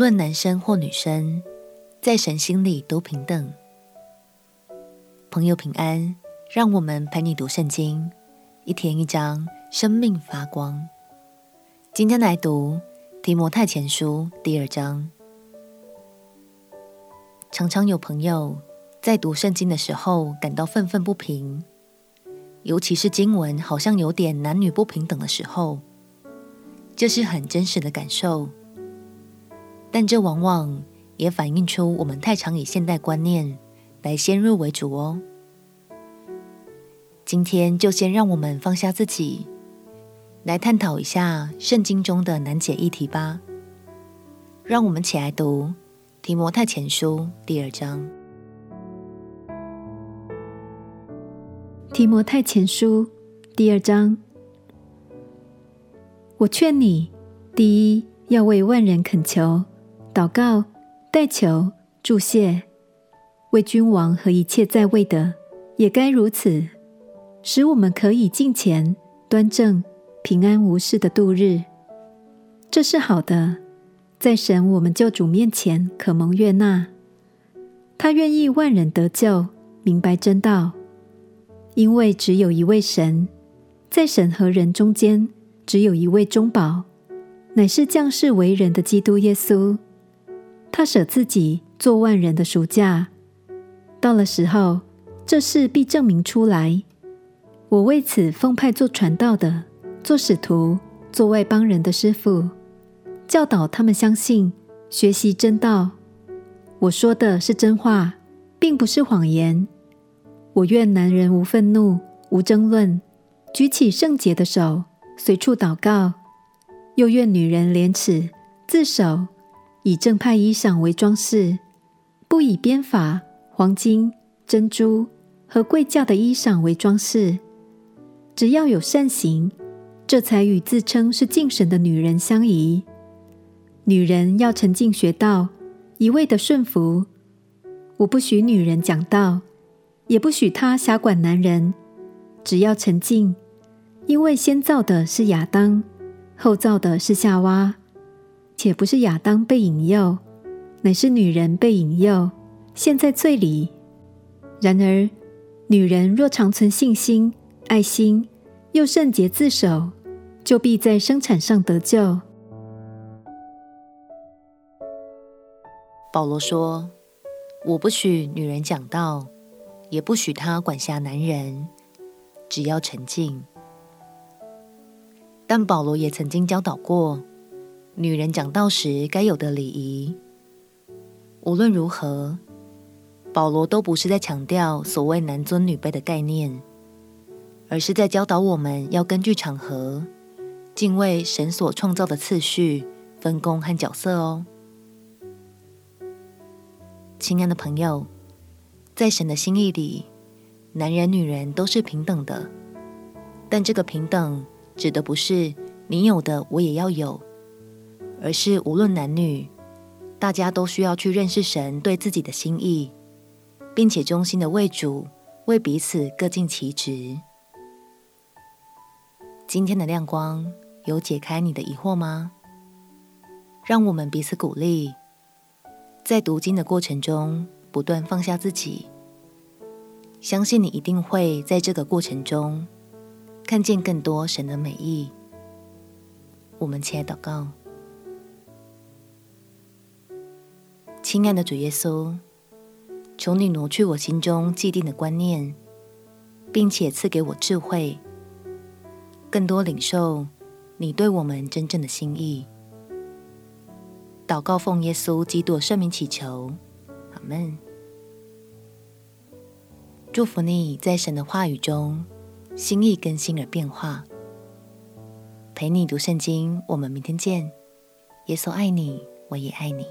论男生或女生，在神心里都平等。朋友平安，让我们陪你读圣经，一天一章，生命发光。今天来读提摩太前书第二章。常常有朋友在读圣经的时候感到愤愤不平，尤其是经文好像有点男女不平等的时候，这是很真实的感受。但这往往也反映出我们太常以现代观念来先入为主哦。今天就先让我们放下自己，来探讨一下圣经中的难解议题吧。让我们起来读《提摩太前书》第二章。《提摩太前书》第二章，我劝你，第一要为万人恳求。祷告、代求、祝谢，为君王和一切在位的，也该如此，使我们可以敬虔、端正、平安无事的度日。这是好的，在神我们救主面前可蒙悦纳。他愿意万人得救，明白真道，因为只有一位神，在神和人中间只有一位中保，乃是降世为人的基督耶稣。他舍自己做万人的赎价，到了时候，这事必证明出来。我为此奉派做传道的，做使徒，做外邦人的师傅，教导他们相信，学习真道。我说的是真话，并不是谎言。我愿男人无愤怒，无争论，举起圣洁的手，随处祷告；又愿女人廉耻，自守。以正派衣裳为装饰，不以编法、黄金、珍珠和贵价的衣裳为装饰。只要有善行，这才与自称是敬神的女人相宜。女人要沉静学道，一味的顺服。我不许女人讲道，也不许她瞎管男人。只要沉静，因为先造的是亚当，后造的是夏娃。且不是亚当被引诱，乃是女人被引诱，陷在罪里。然而，女人若常存信心、爱心，又圣洁自守，就必在生产上得救。保罗说：“我不许女人讲道，也不许她管辖男人，只要沉静。”但保罗也曾经教导过。女人讲道时该有的礼仪。无论如何，保罗都不是在强调所谓男尊女卑的概念，而是在教导我们要根据场合，敬畏神所创造的次序、分工和角色哦。亲爱的朋友，在神的心意里，男人、女人都是平等的，但这个平等指的不是你有的我也要有。而是无论男女，大家都需要去认识神对自己的心意，并且忠心的为主、为彼此各尽其职。今天的亮光有解开你的疑惑吗？让我们彼此鼓励，在读经的过程中不断放下自己，相信你一定会在这个过程中看见更多神的美意。我们起来祷告。亲爱的主耶稣，求你挪去我心中既定的观念，并且赐给我智慧，更多领受你对我们真正的心意。祷告奉耶稣基督圣名祈求，阿门。祝福你在神的话语中心意更新而变化。陪你读圣经，我们明天见。耶稣爱你，我也爱你。